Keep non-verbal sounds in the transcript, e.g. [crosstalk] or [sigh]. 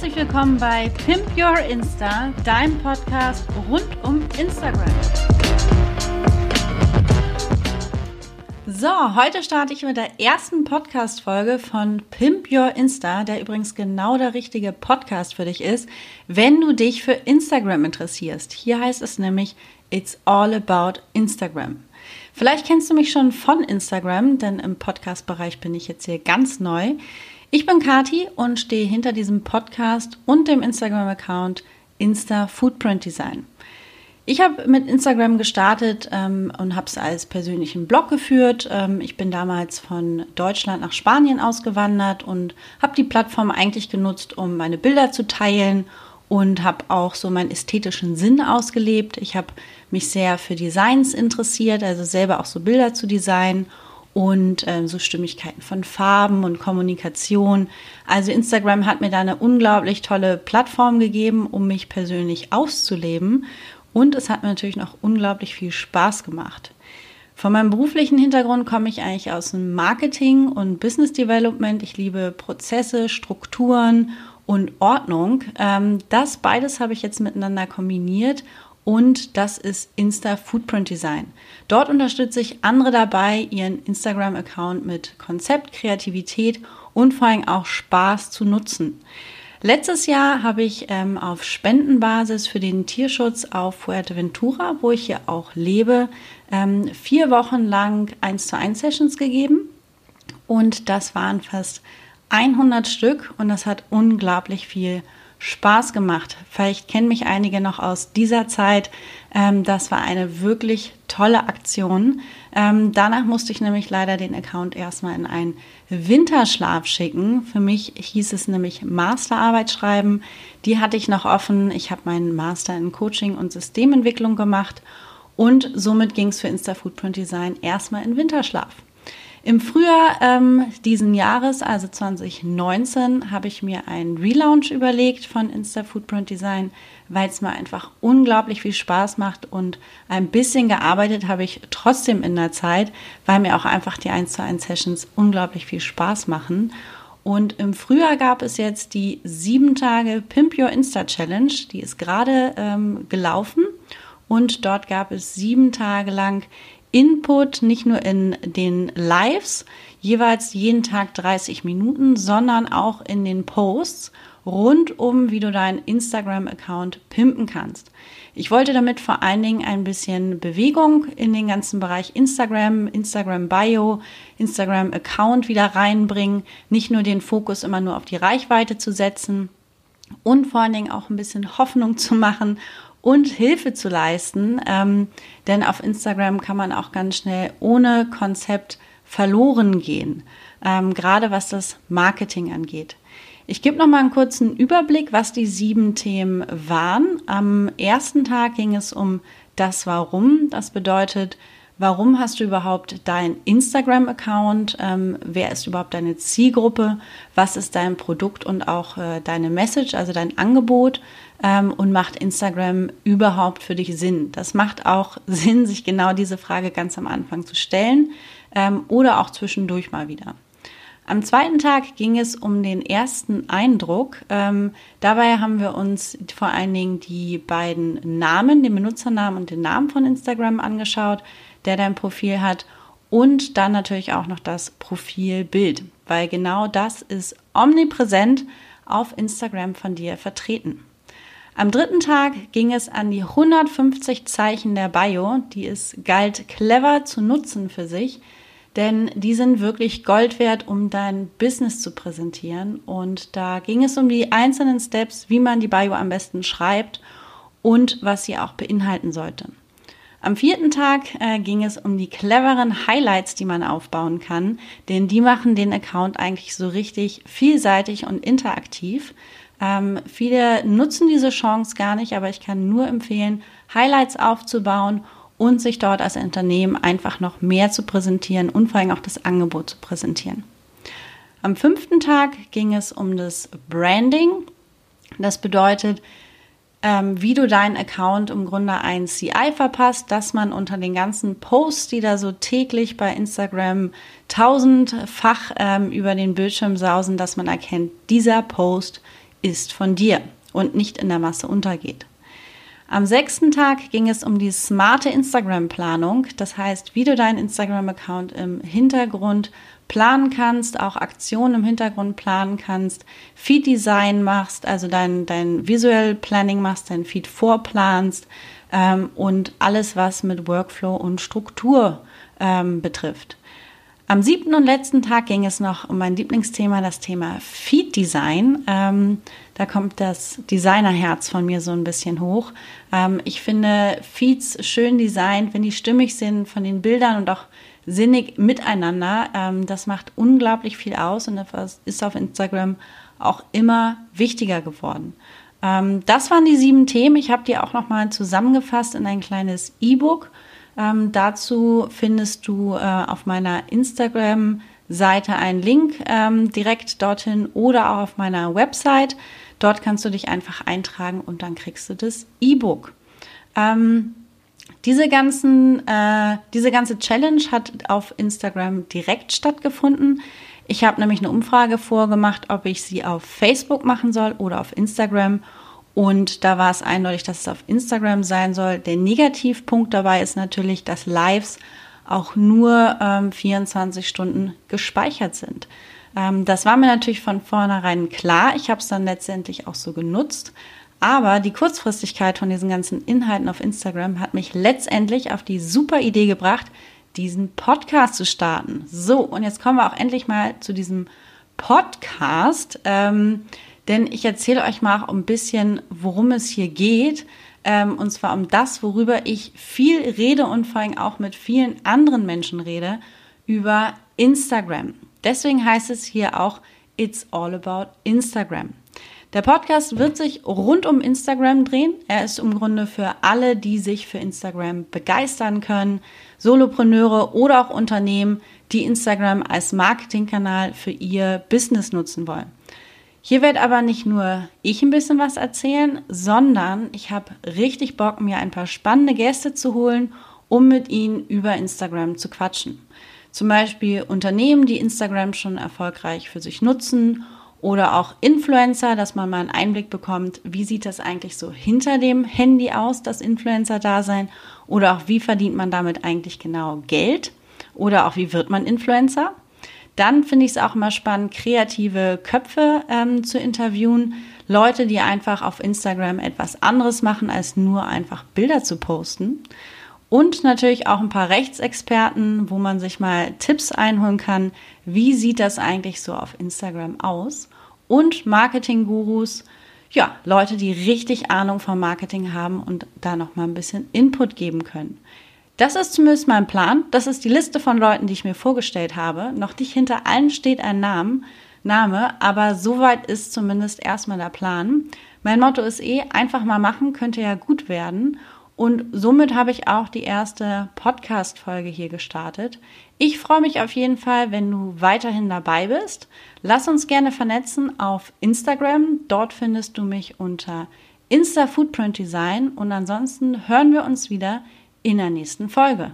Herzlich willkommen bei Pimp Your Insta, deinem Podcast rund um Instagram. So, heute starte ich mit der ersten Podcast-Folge von Pimp Your Insta, der übrigens genau der richtige Podcast für dich ist, wenn du dich für Instagram interessierst. Hier heißt es nämlich It's All About Instagram. Vielleicht kennst du mich schon von Instagram, denn im Podcast-Bereich bin ich jetzt hier ganz neu. Ich bin Kati und stehe hinter diesem Podcast und dem Instagram-Account Insta Footprint Design. Ich habe mit Instagram gestartet ähm, und habe es als persönlichen Blog geführt. Ähm, ich bin damals von Deutschland nach Spanien ausgewandert und habe die Plattform eigentlich genutzt, um meine Bilder zu teilen und habe auch so meinen ästhetischen Sinn ausgelebt. Ich habe mich sehr für Designs interessiert, also selber auch so Bilder zu designen und äh, so Stimmigkeiten von Farben und Kommunikation. Also Instagram hat mir da eine unglaublich tolle Plattform gegeben, um mich persönlich auszuleben und es hat mir natürlich noch unglaublich viel Spaß gemacht. Von meinem beruflichen Hintergrund komme ich eigentlich aus dem Marketing und Business Development. Ich liebe Prozesse, Strukturen und Ordnung. Ähm, das beides habe ich jetzt miteinander kombiniert und das ist Insta Footprint Design. Dort unterstütze ich andere dabei, ihren Instagram-Account mit Konzept, Kreativität und vor allem auch Spaß zu nutzen. Letztes Jahr habe ich ähm, auf Spendenbasis für den Tierschutz auf Fuerteventura, wo ich hier auch lebe, ähm, vier Wochen lang 1 zu 1 Sessions gegeben. Und das waren fast 100 Stück und das hat unglaublich viel Spaß gemacht. Vielleicht kennen mich einige noch aus dieser Zeit. Ähm, das war eine wirklich tolle Aktion. Ähm, danach musste ich nämlich leider den Account erstmal in einen Winterschlaf schicken. Für mich hieß es nämlich Masterarbeit schreiben. Die hatte ich noch offen. Ich habe meinen Master in Coaching und Systementwicklung gemacht und somit ging es für Insta Footprint Design erstmal in Winterschlaf. Im Frühjahr ähm, diesen Jahres, also 2019, habe ich mir einen Relaunch überlegt von Insta Footprint Design, weil es mir einfach unglaublich viel Spaß macht und ein bisschen gearbeitet habe ich trotzdem in der Zeit, weil mir auch einfach die 1 zu 1 Sessions unglaublich viel Spaß machen. Und im Frühjahr gab es jetzt die sieben Tage Pimp Your Insta Challenge, die ist gerade ähm, gelaufen und dort gab es sieben Tage lang Input, nicht nur in den Lives, jeweils jeden Tag 30 Minuten, sondern auch in den Posts rund um, wie du deinen Instagram-Account pimpen kannst. Ich wollte damit vor allen Dingen ein bisschen Bewegung in den ganzen Bereich Instagram, Instagram Bio, Instagram Account wieder reinbringen, nicht nur den Fokus immer nur auf die Reichweite zu setzen und vor allen Dingen auch ein bisschen Hoffnung zu machen und Hilfe zu leisten. Ähm, denn auf Instagram kann man auch ganz schnell ohne Konzept verloren gehen, ähm, gerade was das Marketing angeht. Ich gebe noch mal einen kurzen Überblick, was die sieben Themen waren. Am ersten Tag ging es um das Warum. Das bedeutet, Warum hast du überhaupt deinen Instagram-Account? Ähm, wer ist überhaupt deine Zielgruppe? Was ist dein Produkt und auch äh, deine Message, also dein Angebot? Ähm, und macht Instagram überhaupt für dich Sinn? Das macht auch [laughs] Sinn, sich genau diese Frage ganz am Anfang zu stellen ähm, oder auch zwischendurch mal wieder. Am zweiten Tag ging es um den ersten Eindruck. Ähm, dabei haben wir uns vor allen Dingen die beiden Namen, den Benutzernamen und den Namen von Instagram angeschaut der dein Profil hat und dann natürlich auch noch das Profilbild, weil genau das ist omnipräsent auf Instagram von dir vertreten. Am dritten Tag ging es an die 150 Zeichen der Bio, die es galt clever zu nutzen für sich, denn die sind wirklich Gold wert, um dein Business zu präsentieren. Und da ging es um die einzelnen Steps, wie man die Bio am besten schreibt und was sie auch beinhalten sollte. Am vierten Tag äh, ging es um die cleveren Highlights, die man aufbauen kann, denn die machen den Account eigentlich so richtig vielseitig und interaktiv. Ähm, viele nutzen diese Chance gar nicht, aber ich kann nur empfehlen, Highlights aufzubauen und sich dort als Unternehmen einfach noch mehr zu präsentieren und vor allem auch das Angebot zu präsentieren. Am fünften Tag ging es um das Branding. Das bedeutet, ähm, wie du deinen Account im Grunde ein CI verpasst, dass man unter den ganzen Posts, die da so täglich bei Instagram tausendfach ähm, über den Bildschirm sausen, dass man erkennt, dieser Post ist von dir und nicht in der Masse untergeht. Am sechsten Tag ging es um die smarte Instagram-Planung. Das heißt, wie du deinen Instagram-Account im Hintergrund planen kannst, auch Aktionen im Hintergrund planen kannst, Feed-Design machst, also dein, dein Visual Planning machst, dein Feed vorplanst ähm, und alles, was mit Workflow und Struktur ähm, betrifft. Am siebten und letzten Tag ging es noch um mein Lieblingsthema, das Thema Feed Design. Ähm, da kommt das Designerherz von mir so ein bisschen hoch. Ähm, ich finde Feeds schön designt, wenn die stimmig sind von den Bildern und auch sinnig miteinander. Ähm, das macht unglaublich viel aus und das ist auf Instagram auch immer wichtiger geworden. Ähm, das waren die sieben Themen. Ich habe die auch nochmal zusammengefasst in ein kleines E-Book. Ähm, dazu findest du äh, auf meiner Instagram-Seite einen Link ähm, direkt dorthin oder auch auf meiner Website. Dort kannst du dich einfach eintragen und dann kriegst du das E-Book. Ähm, diese, ganzen, äh, diese ganze Challenge hat auf Instagram direkt stattgefunden. Ich habe nämlich eine Umfrage vorgemacht, ob ich sie auf Facebook machen soll oder auf Instagram. Und da war es eindeutig, dass es auf Instagram sein soll. Der Negativpunkt dabei ist natürlich, dass Lives auch nur ähm, 24 Stunden gespeichert sind. Ähm, das war mir natürlich von vornherein klar. Ich habe es dann letztendlich auch so genutzt. Aber die Kurzfristigkeit von diesen ganzen Inhalten auf Instagram hat mich letztendlich auf die super Idee gebracht, diesen Podcast zu starten. So, und jetzt kommen wir auch endlich mal zu diesem Podcast. Ähm, denn ich erzähle euch mal ein bisschen, worum es hier geht. Ähm, und zwar um das, worüber ich viel rede und vor allem auch mit vielen anderen Menschen rede, über Instagram. Deswegen heißt es hier auch It's All About Instagram. Der Podcast wird sich rund um Instagram drehen. Er ist im Grunde für alle, die sich für Instagram begeistern können, Solopreneure oder auch Unternehmen, die Instagram als Marketingkanal für ihr Business nutzen wollen. Hier werde aber nicht nur ich ein bisschen was erzählen, sondern ich habe richtig Bock, mir ein paar spannende Gäste zu holen, um mit ihnen über Instagram zu quatschen. Zum Beispiel Unternehmen, die Instagram schon erfolgreich für sich nutzen oder auch Influencer, dass man mal einen Einblick bekommt, wie sieht das eigentlich so hinter dem Handy aus, das Influencer-Dasein oder auch wie verdient man damit eigentlich genau Geld oder auch wie wird man Influencer. Dann finde ich es auch immer spannend, kreative Köpfe ähm, zu interviewen. Leute, die einfach auf Instagram etwas anderes machen, als nur einfach Bilder zu posten. Und natürlich auch ein paar Rechtsexperten, wo man sich mal Tipps einholen kann. Wie sieht das eigentlich so auf Instagram aus? Und Marketing-Gurus, ja, Leute, die richtig Ahnung vom Marketing haben und da noch mal ein bisschen Input geben können. Das ist zumindest mein Plan. Das ist die Liste von Leuten, die ich mir vorgestellt habe. Noch nicht hinter allen steht ein Name, Name, aber soweit ist zumindest erstmal der Plan. Mein Motto ist eh, einfach mal machen, könnte ja gut werden. Und somit habe ich auch die erste Podcast-Folge hier gestartet. Ich freue mich auf jeden Fall, wenn du weiterhin dabei bist. Lass uns gerne vernetzen auf Instagram. Dort findest du mich unter Insta Footprint Design. Und ansonsten hören wir uns wieder in der nächsten Folge.